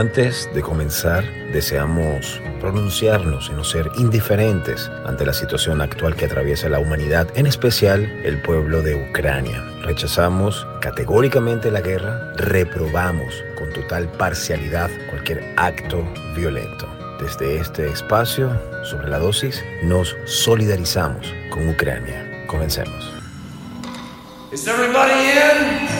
Antes de comenzar, deseamos pronunciarnos y no ser indiferentes ante la situación actual que atraviesa la humanidad, en especial el pueblo de Ucrania. Rechazamos categóricamente la guerra, reprobamos con total parcialidad cualquier acto violento. Desde este espacio sobre la dosis nos solidarizamos con Ucrania. Comencemos. Is everybody in?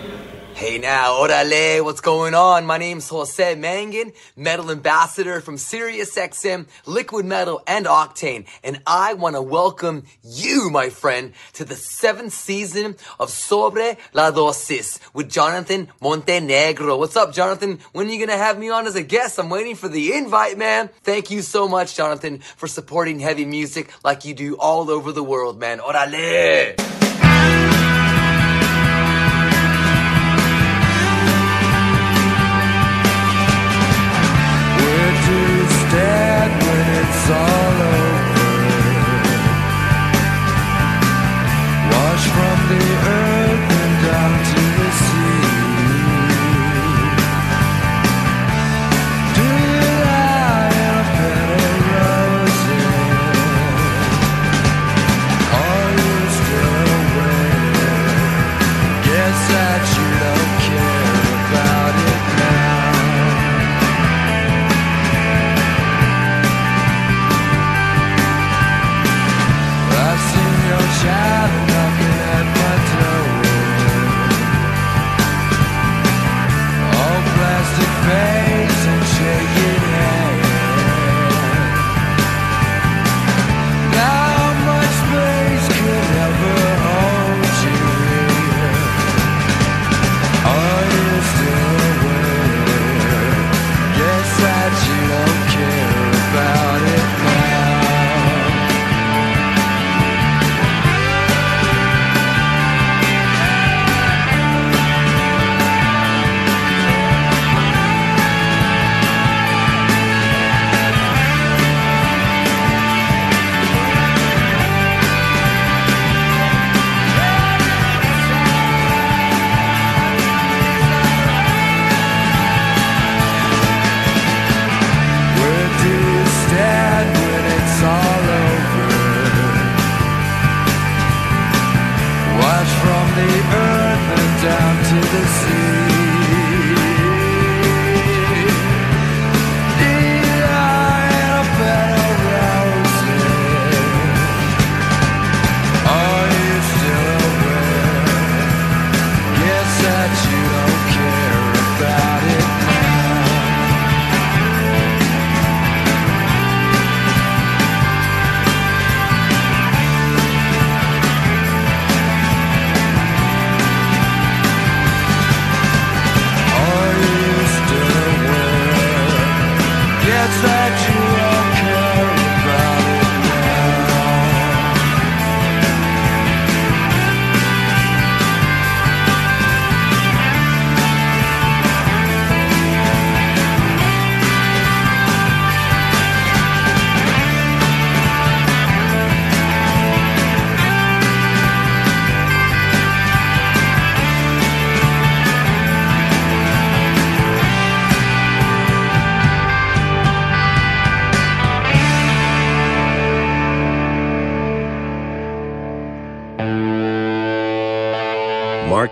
Hey now, orale, what's going on? My name's Jose Mangan, metal ambassador from SiriusXM, Liquid Metal, and Octane, and I want to welcome you, my friend, to the seventh season of Sobre la Dosis with Jonathan Montenegro. What's up, Jonathan? When are you gonna have me on as a guest? I'm waiting for the invite, man. Thank you so much, Jonathan, for supporting heavy music like you do all over the world, man. Orale!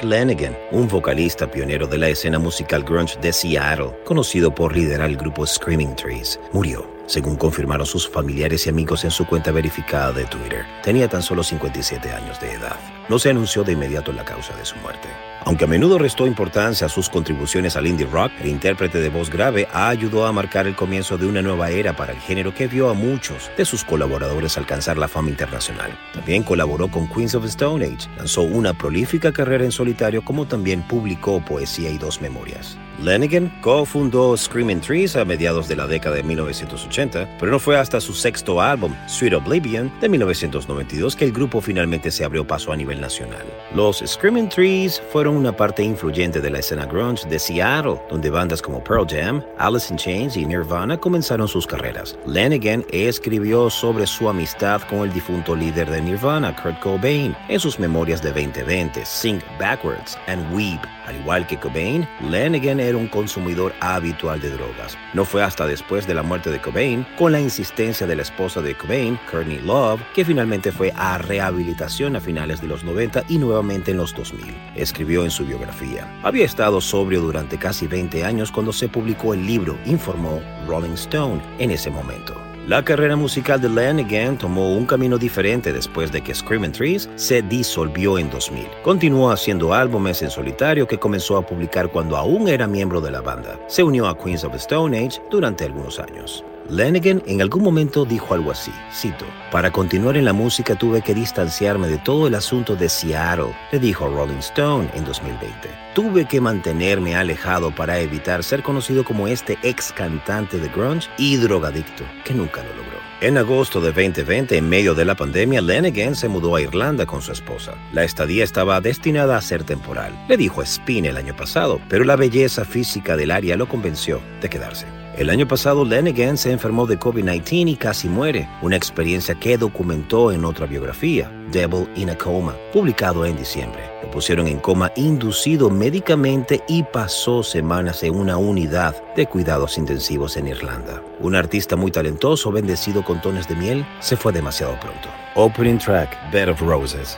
Lanigan, un vocalista pionero de la escena musical grunge de Seattle, conocido por liderar el grupo Screaming Trees, murió, según confirmaron sus familiares y amigos en su cuenta verificada de Twitter. Tenía tan solo 57 años de edad. No se anunció de inmediato la causa de su muerte. Aunque a menudo restó importancia a sus contribuciones al indie rock, el intérprete de voz grave ayudó a marcar el comienzo de una nueva era para el género que vio a muchos de sus colaboradores alcanzar la fama internacional. También colaboró con Queens of Stone Age, lanzó una prolífica carrera en solitario como también publicó poesía y dos memorias. Lanigan cofundó Screaming Trees a mediados de la década de 1980, pero no fue hasta su sexto álbum, Sweet Oblivion, de 1992 que el grupo finalmente se abrió paso a nivel nacional. Los Screaming Trees fueron una parte influyente de la escena grunge de Seattle, donde bandas como Pearl Jam, Alice in Chains y Nirvana comenzaron sus carreras. Lanigan escribió sobre su amistad con el difunto líder de Nirvana, Kurt Cobain, en sus memorias de 2020, Sing Backwards and Weep. Al igual que Cobain, Lanigan era un consumidor habitual de drogas. No fue hasta después de la muerte de Cobain, con la insistencia de la esposa de Cobain, Courtney Love, que finalmente fue a rehabilitación a finales de los 90 y nuevamente en los 2000. Escribió en su biografía. Había estado sobrio durante casi 20 años cuando se publicó el libro, informó Rolling Stone en ese momento. La carrera musical de Lanigan tomó un camino diferente después de que Screaming Trees se disolvió en 2000. Continuó haciendo álbumes en solitario que comenzó a publicar cuando aún era miembro de la banda. Se unió a Queens of the Stone Age durante algunos años. Lanigan en algún momento dijo algo así, cito, Para continuar en la música tuve que distanciarme de todo el asunto de Seattle, le dijo Rolling Stone en 2020. Tuve que mantenerme alejado para evitar ser conocido como este ex cantante de grunge y drogadicto, que nunca lo logró. En agosto de 2020, en medio de la pandemia, Lanigan se mudó a Irlanda con su esposa. La estadía estaba destinada a ser temporal, le dijo Spin el año pasado, pero la belleza física del área lo convenció de quedarse. El año pasado, Lanigan se enfermó de COVID-19 y casi muere, una experiencia que documentó en otra biografía, Devil in a Coma, publicado en diciembre. Lo pusieron en coma inducido médicamente y pasó semanas en una unidad de cuidados intensivos en Irlanda. Un artista muy talentoso, bendecido con tones de miel, se fue demasiado pronto. Opening track, Bed of Roses.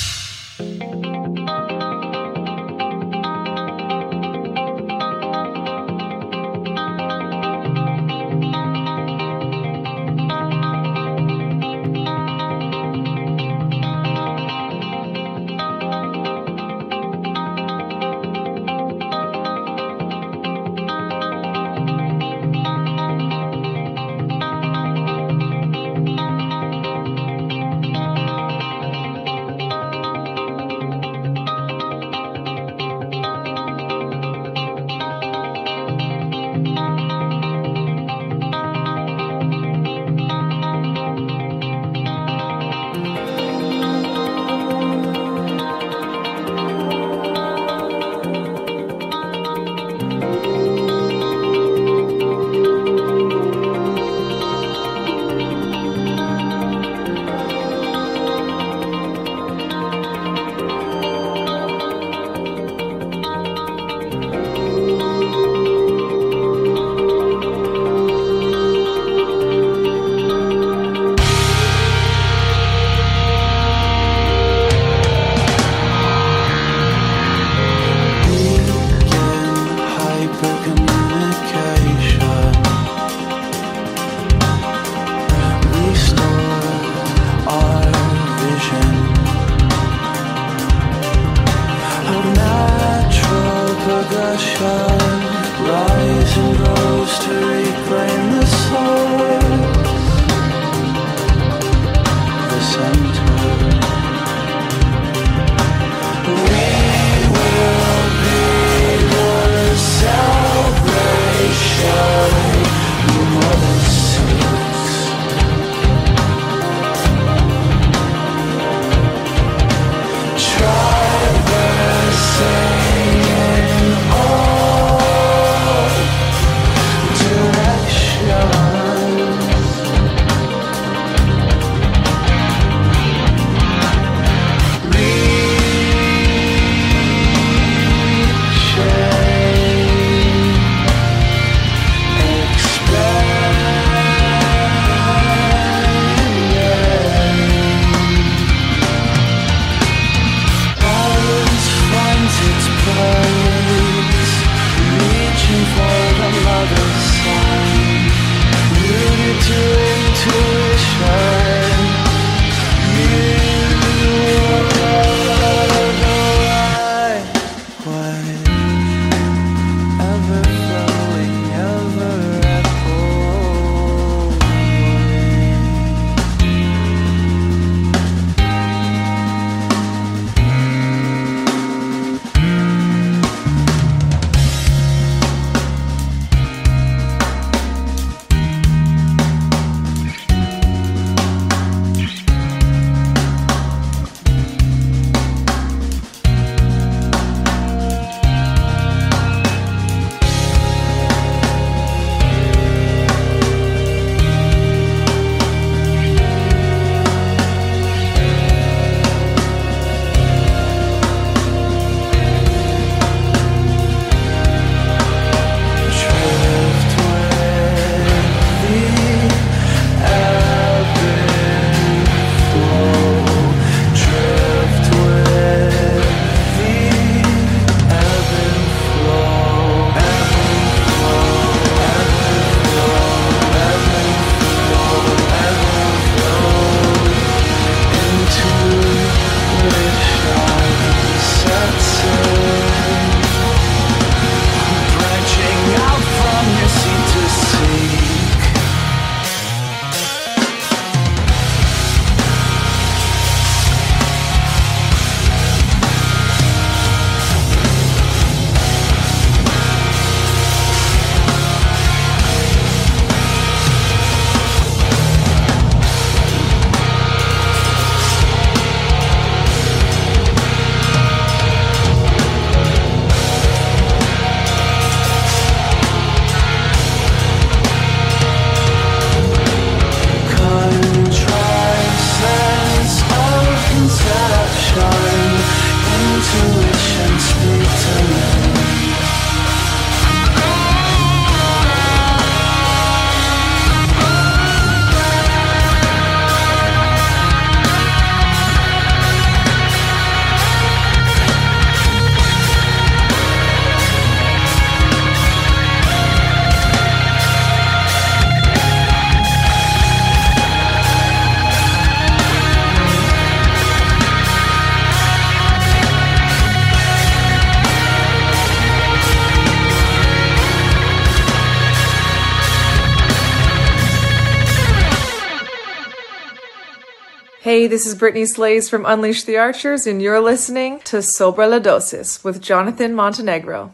Hey, this is Brittany Slays from Unleash the Archers, and you're listening to Sobre la Dosis with Jonathan Montenegro.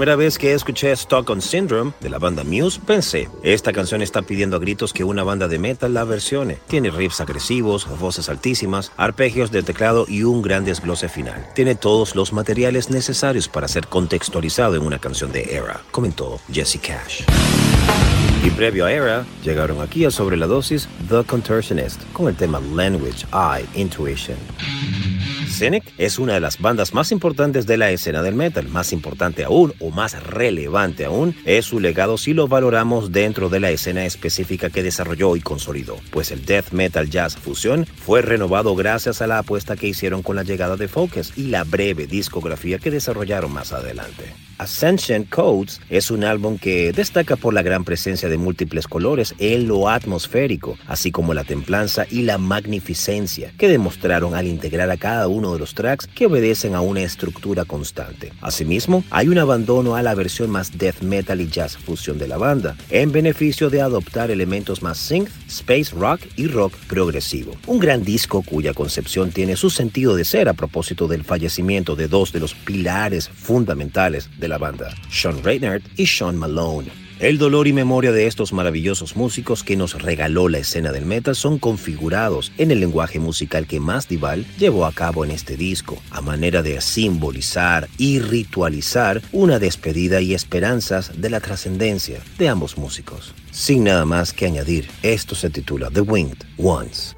Primera vez que escuché Stockholm Syndrome de la banda Muse, pensé, esta canción está pidiendo a gritos que una banda de metal la versione. Tiene riffs agresivos, voces altísimas, arpegios de teclado y un gran desglose final. Tiene todos los materiales necesarios para ser contextualizado en una canción de Era, comentó Jesse Cash. Y previo a Era, llegaron aquí a Sobre la Dosis The Contortionist con el tema Language, I, Intuition. Cynic es una de las bandas más importantes de la escena del metal. Más importante aún, o más relevante aún, es su legado si lo valoramos dentro de la escena específica que desarrolló y consolidó. Pues el death metal jazz fusión fue renovado gracias a la apuesta que hicieron con la llegada de Focus y la breve discografía que desarrollaron más adelante. Ascension Codes es un álbum que destaca por la gran presencia de múltiples colores en lo atmosférico, así como la templanza y la magnificencia que demostraron al integrar a cada uno de los tracks que obedecen a una estructura constante. Asimismo, hay un abandono a la versión más death metal y jazz fusión de la banda, en beneficio de adoptar elementos más synth, space rock y rock progresivo. Un gran disco cuya concepción tiene su sentido de ser a propósito del fallecimiento de dos de los pilares fundamentales de la banda, Sean Reinhardt y Sean Malone. El dolor y memoria de estos maravillosos músicos que nos regaló la escena del metal son configurados en el lenguaje musical que Masdival llevó a cabo en este disco, a manera de simbolizar y ritualizar una despedida y esperanzas de la trascendencia de ambos músicos. Sin nada más que añadir, esto se titula The Winged Ones.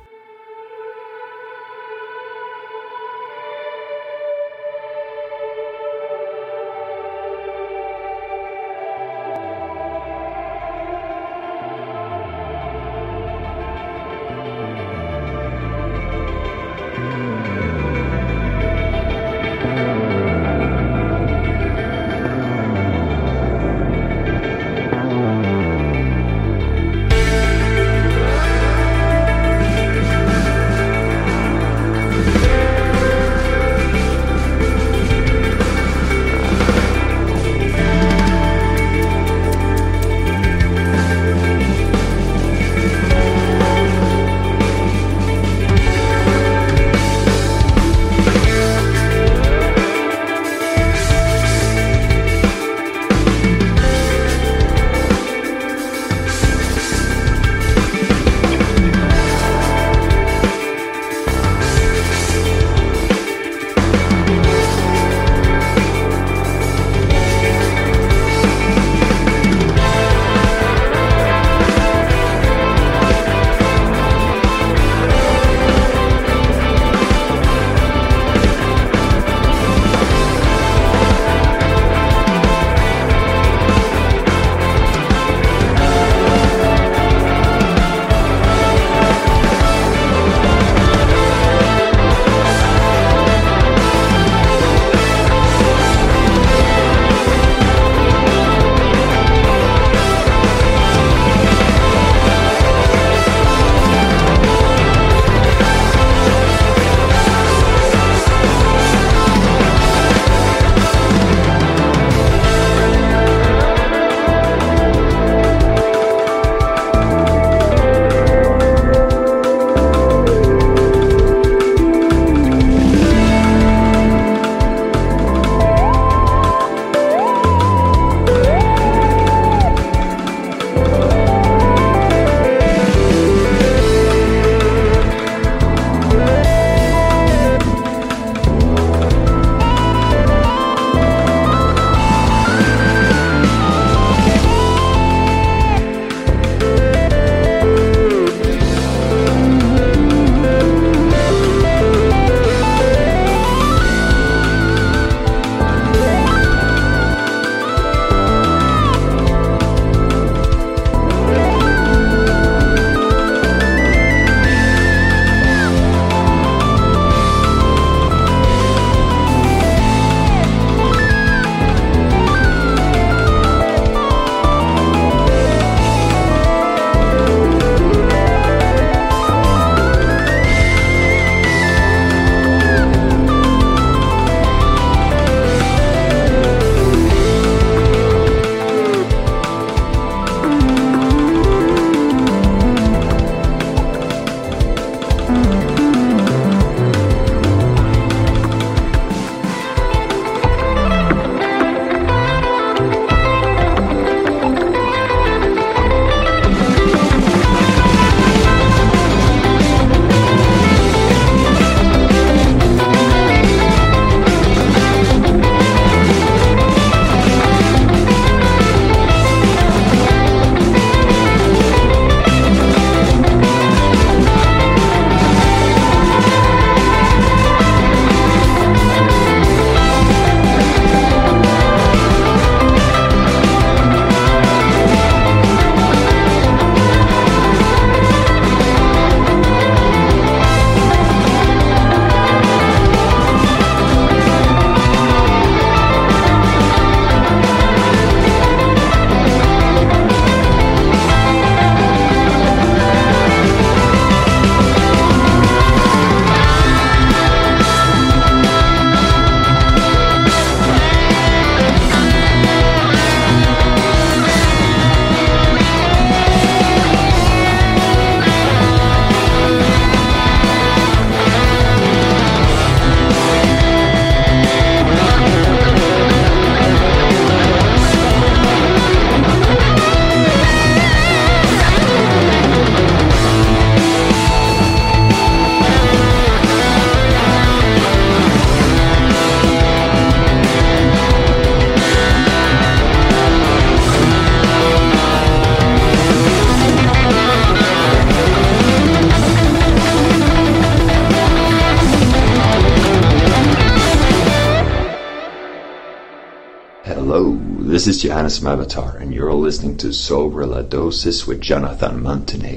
This is Johannes Mavatar, and you're all listening to Sobre la Dosis with Jonathan Montenegro.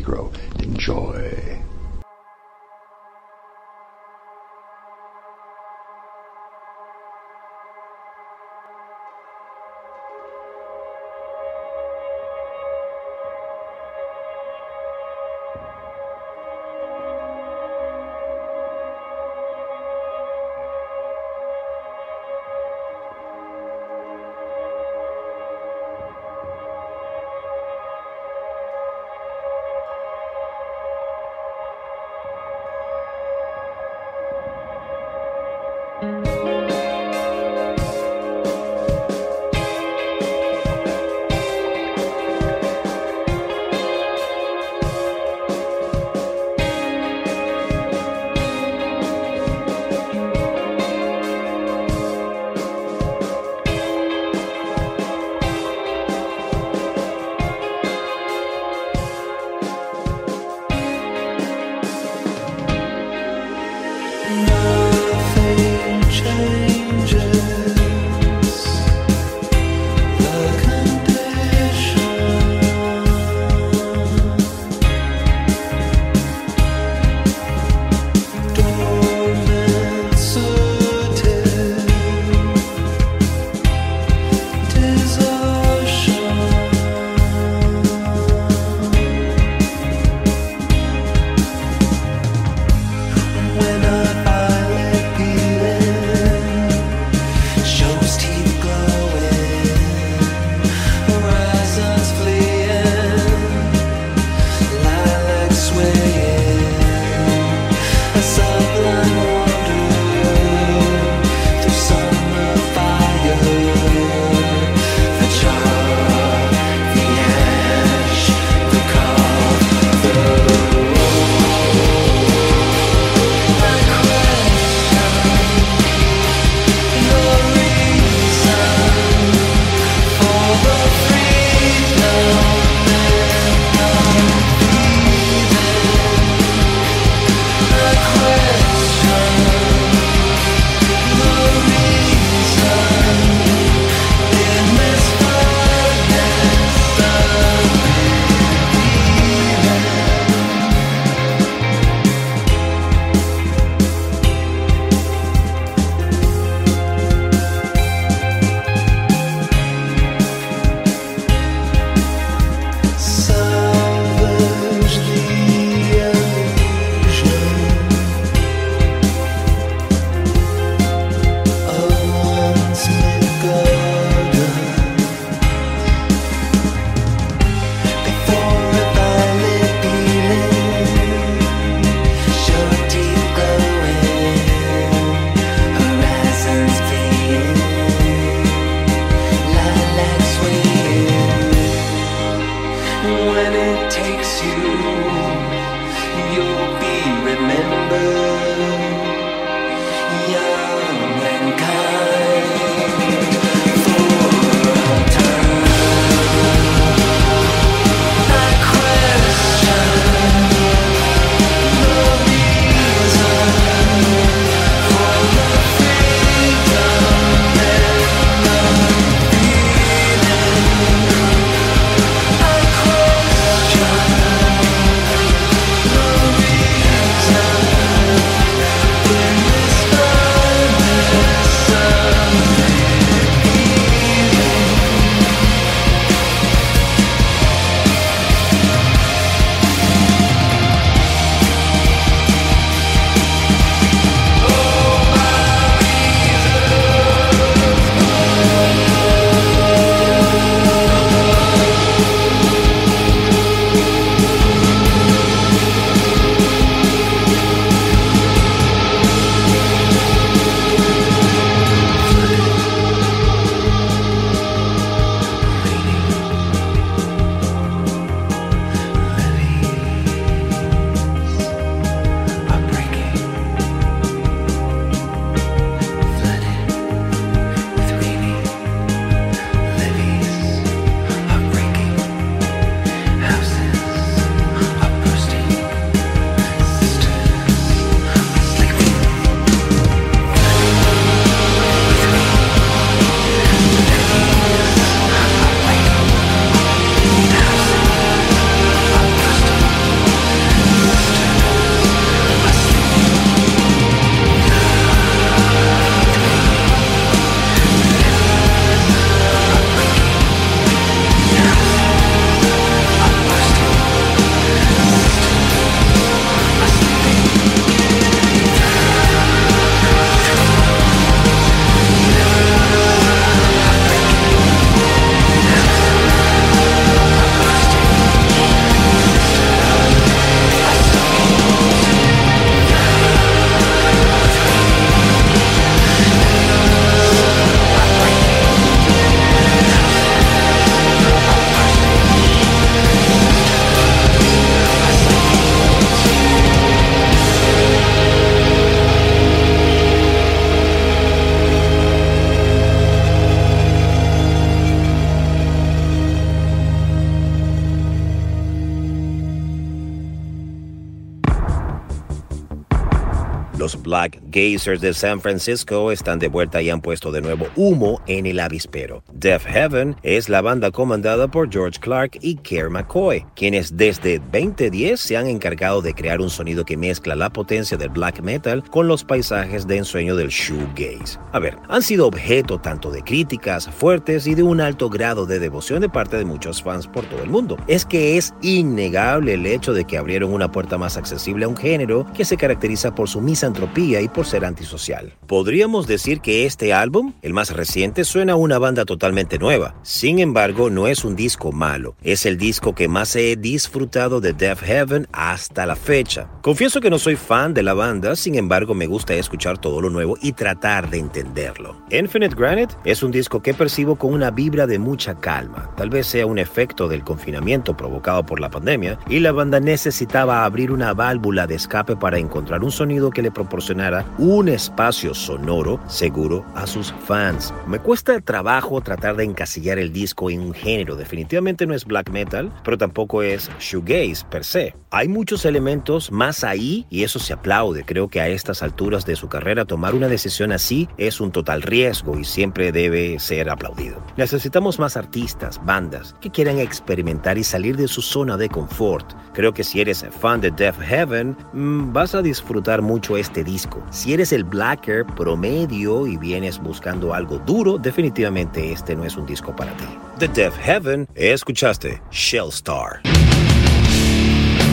Gazers de San Francisco están de vuelta y han puesto de nuevo humo en el avispero. Deaf Heaven es la banda comandada por George Clark y Kerr McCoy, quienes desde 2010 se han encargado de crear un sonido que mezcla la potencia del black metal con los paisajes de ensueño del shoegaze. A ver, han sido objeto tanto de críticas fuertes y de un alto grado de devoción de parte de muchos fans por todo el mundo. Es que es innegable el hecho de que abrieron una puerta más accesible a un género que se caracteriza por su misantropía y por ser antisocial. Podríamos decir que este álbum, el más reciente, suena a una banda totalmente nueva. Sin embargo, no es un disco malo. Es el disco que más he disfrutado de Death Heaven hasta la fecha. Confieso que no soy fan de la banda, sin embargo me gusta escuchar todo lo nuevo y tratar de entenderlo. Infinite Granite es un disco que percibo con una vibra de mucha calma. Tal vez sea un efecto del confinamiento provocado por la pandemia y la banda necesitaba abrir una válvula de escape para encontrar un sonido que le proporcionara un espacio sonoro seguro a sus fans. Me cuesta trabajo tratar de encasillar el disco en un género. Definitivamente no es black metal, pero tampoco es shoegaze per se. Hay muchos elementos más ahí y eso se aplaude. Creo que a estas alturas de su carrera tomar una decisión así es un total riesgo y siempre debe ser aplaudido. Necesitamos más artistas, bandas que quieran experimentar y salir de su zona de confort. Creo que si eres fan de Death Heaven, mm, vas a disfrutar mucho este disco. Si eres el blacker promedio y vienes buscando algo duro, definitivamente este no es un disco para ti. The Death Heaven, escuchaste Shell Star.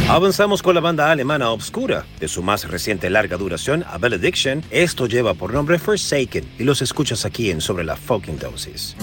Avanzamos con la banda alemana Obscura. De su más reciente larga duración, A Benediction, esto lleva por nombre Forsaken y los escuchas aquí en Sobre la Fucking Dosis.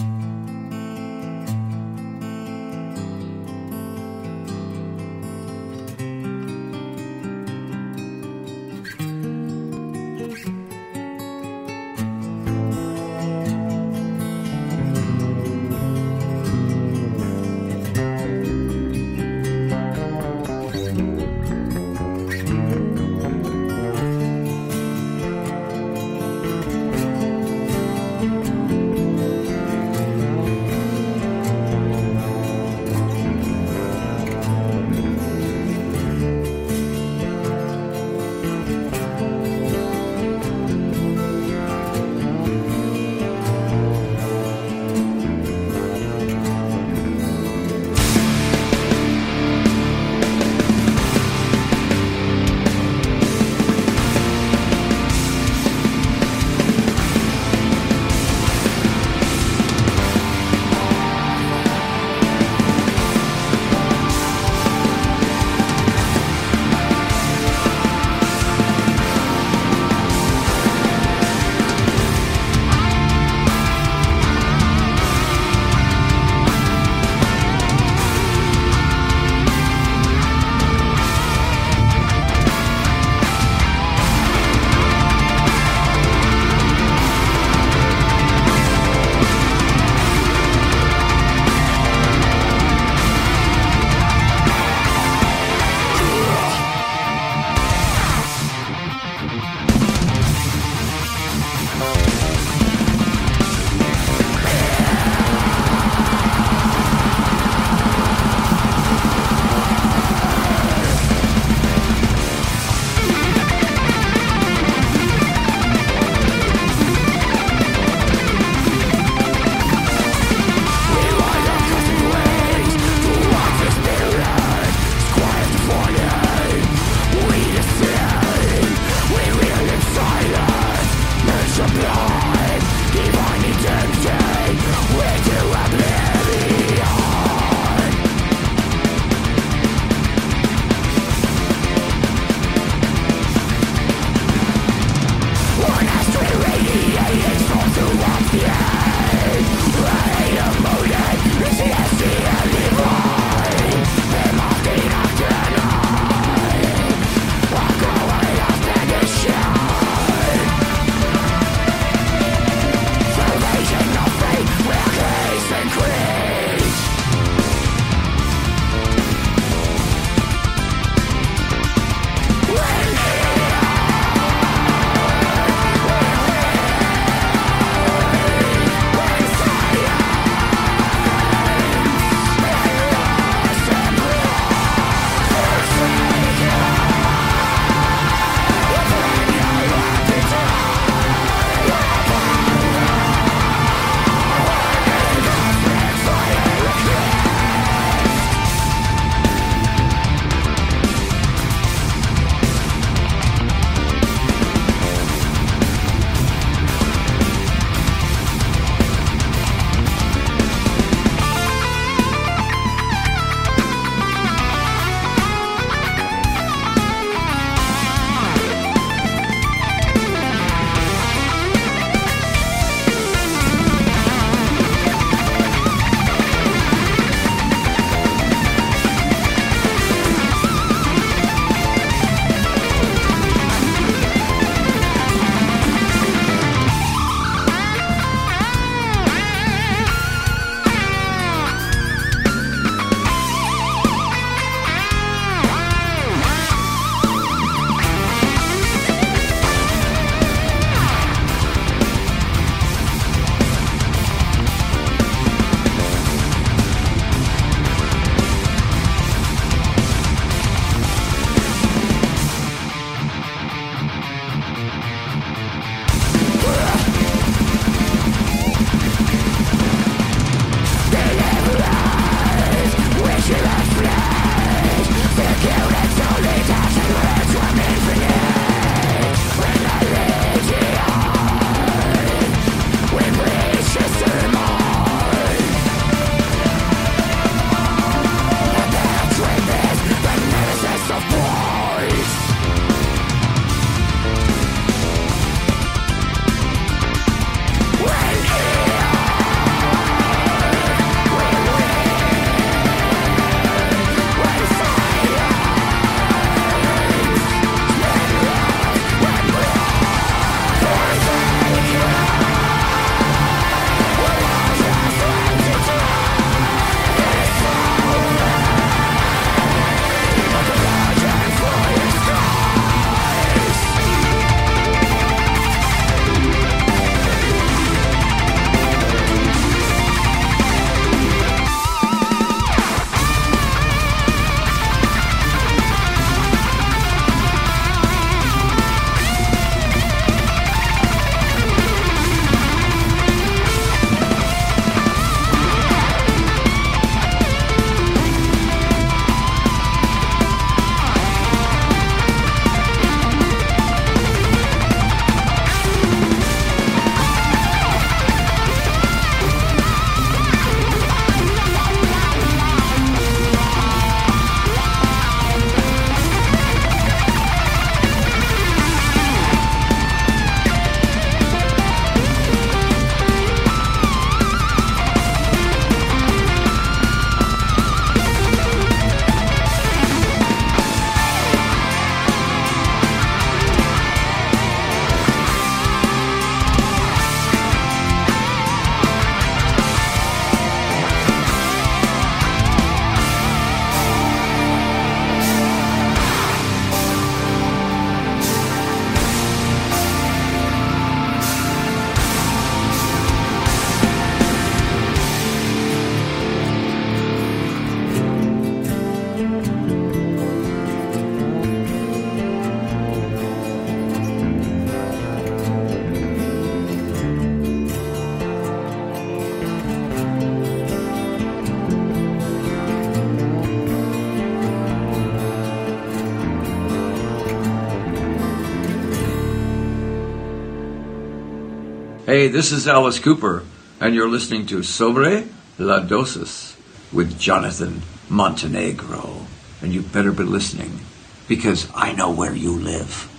Hey, this is Alice Cooper, and you're listening to Sobre la Dosis with Jonathan Montenegro. And you better be listening, because I know where you live.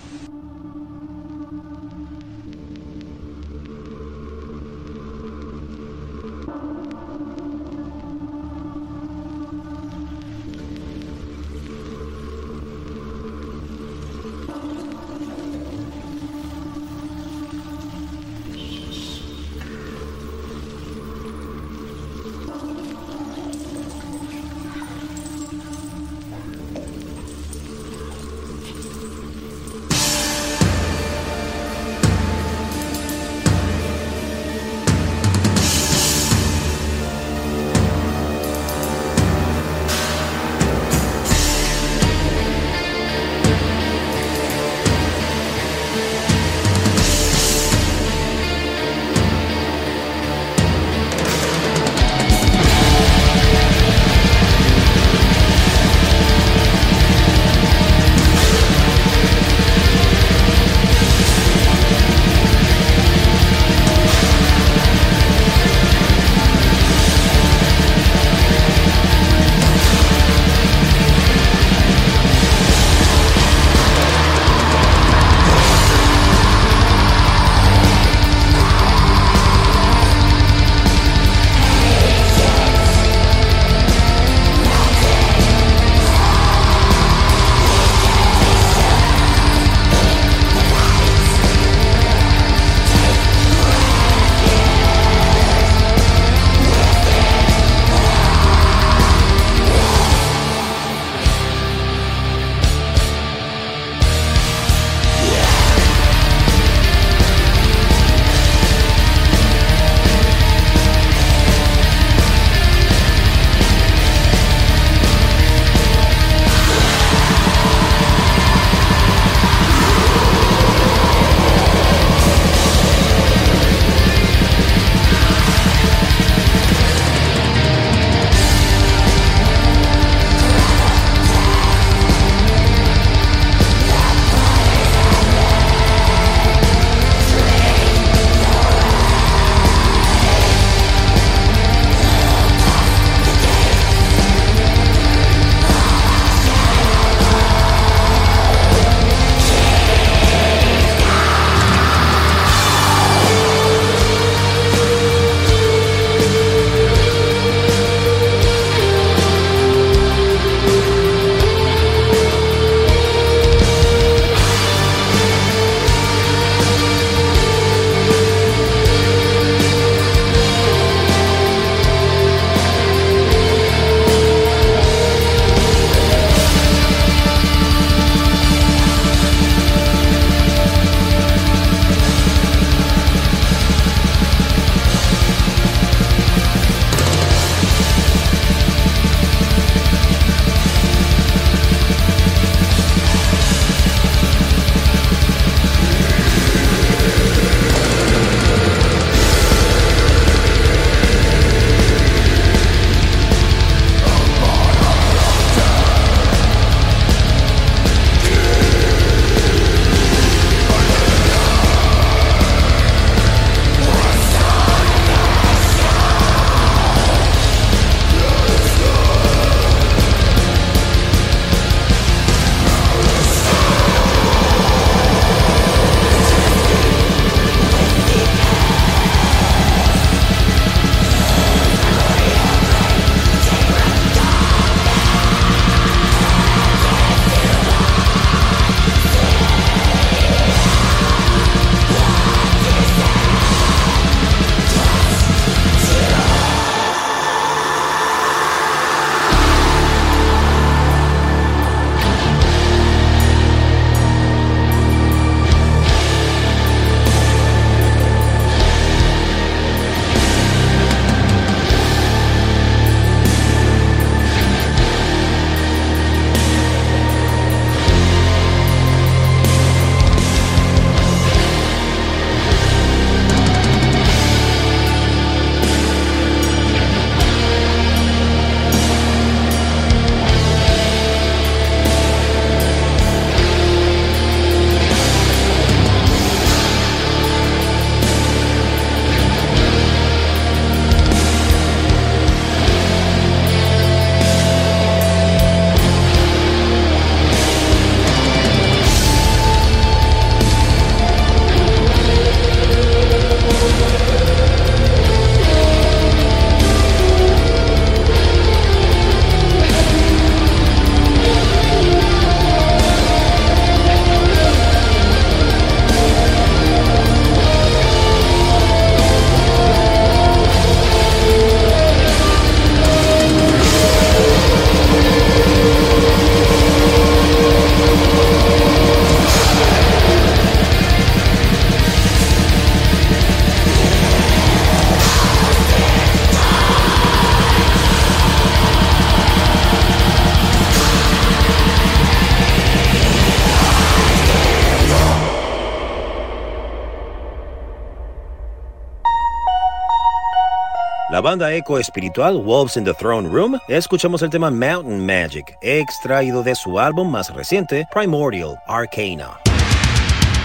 Banda eco espiritual Wolves in the Throne Room, escuchamos el tema Mountain Magic, extraído de su álbum más reciente, Primordial Arcana.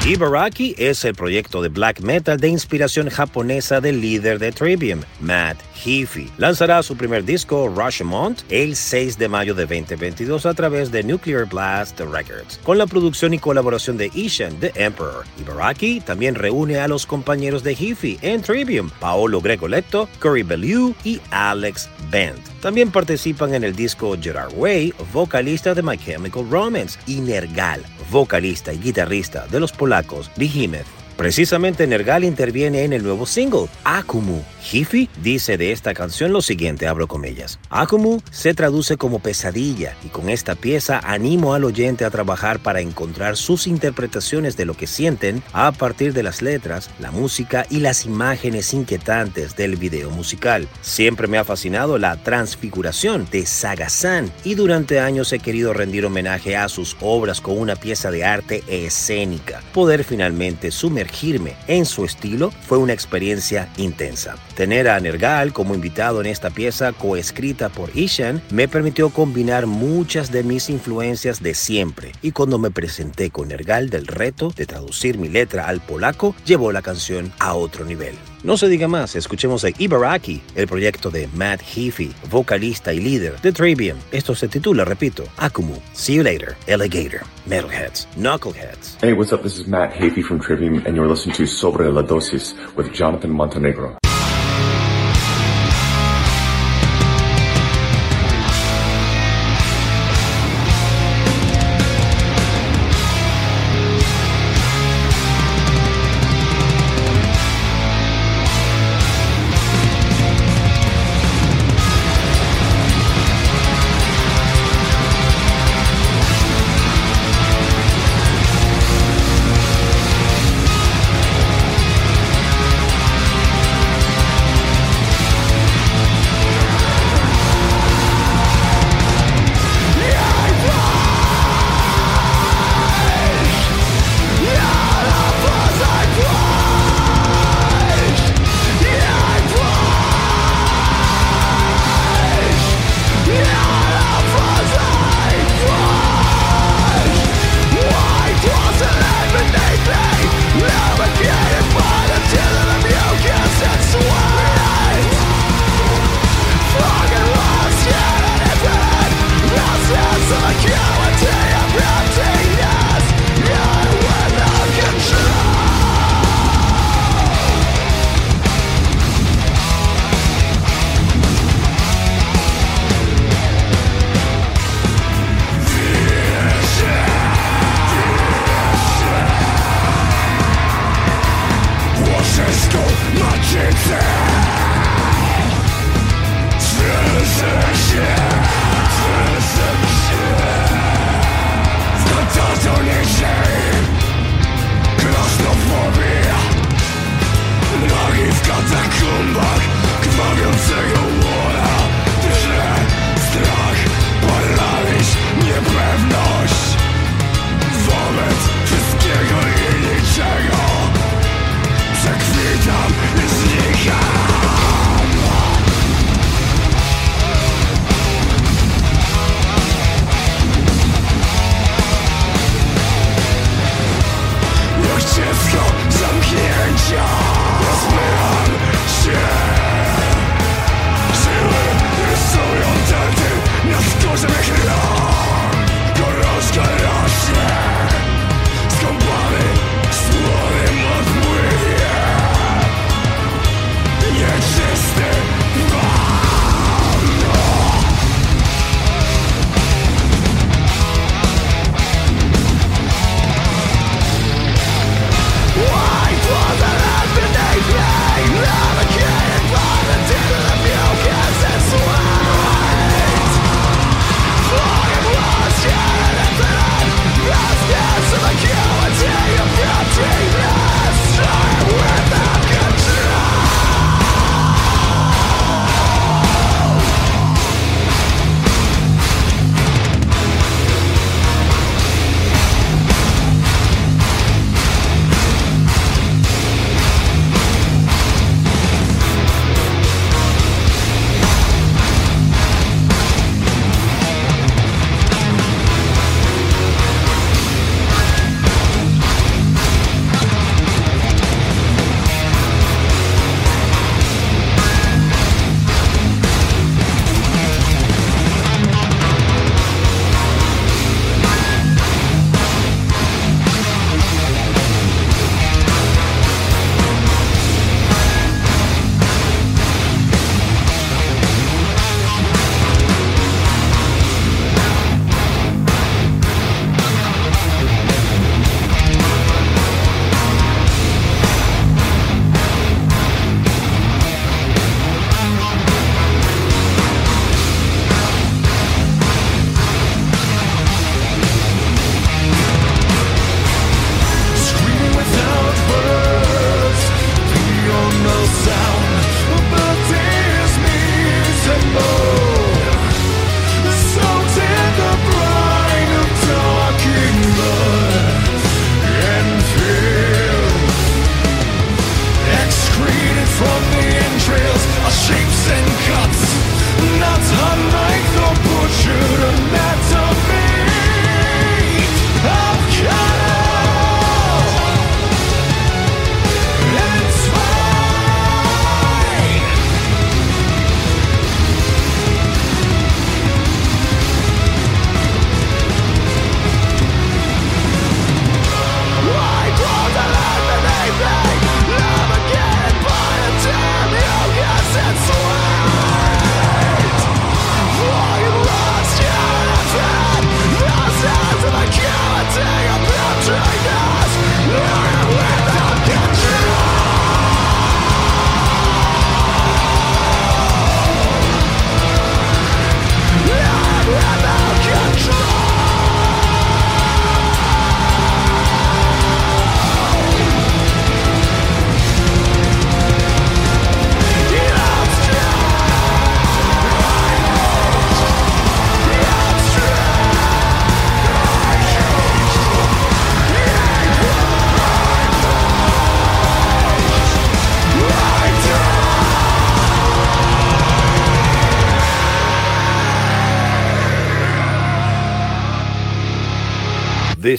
Ibaraki es el proyecto de black metal de inspiración japonesa del líder de Trivium, Matt Heafy. Lanzará su primer disco, Rashomon, el 6 de mayo de 2022 a través de Nuclear Blast Records, con la producción y colaboración de Ishan, The Emperor. Ibaraki también reúne a los compañeros de Heafy en Trivium, Paolo Gregoletto, Curry Bellew y Alex Bent. También participan en el disco Gerard Way, vocalista de My Chemical Romance, y Nergal, vocalista y guitarrista de los polacos Behemoth. Precisamente Nergal interviene en el nuevo single, Akumu. Hifi dice de esta canción lo siguiente, abro comillas. Akumu se traduce como pesadilla y con esta pieza animo al oyente a trabajar para encontrar sus interpretaciones de lo que sienten a partir de las letras, la música y las imágenes inquietantes del video musical. Siempre me ha fascinado la transfiguración de Saga-san y durante años he querido rendir homenaje a sus obras con una pieza de arte escénica. Poder finalmente sumergirme en su estilo fue una experiencia intensa. Tener a Nergal como invitado en esta pieza coescrita por Ishan me permitió combinar muchas de mis influencias de siempre y cuando me presenté con Nergal del reto de traducir mi letra al polaco, llevó la canción a otro nivel. No se diga más, escuchemos a Ibaraki, el proyecto de Matt Heafy, vocalista y líder de Trivium. Esto se titula, repito, Akumu. See you later, Alligator, Metalheads, Knuckleheads. Hey, what's up? This is Matt Hafey from Trivium, and you're listening to Sobre la Dosis with Jonathan Montenegro.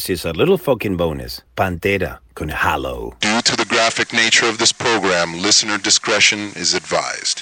Is a little fucking bonus. Pantera con halo. Due to the graphic nature of this program, listener discretion is advised.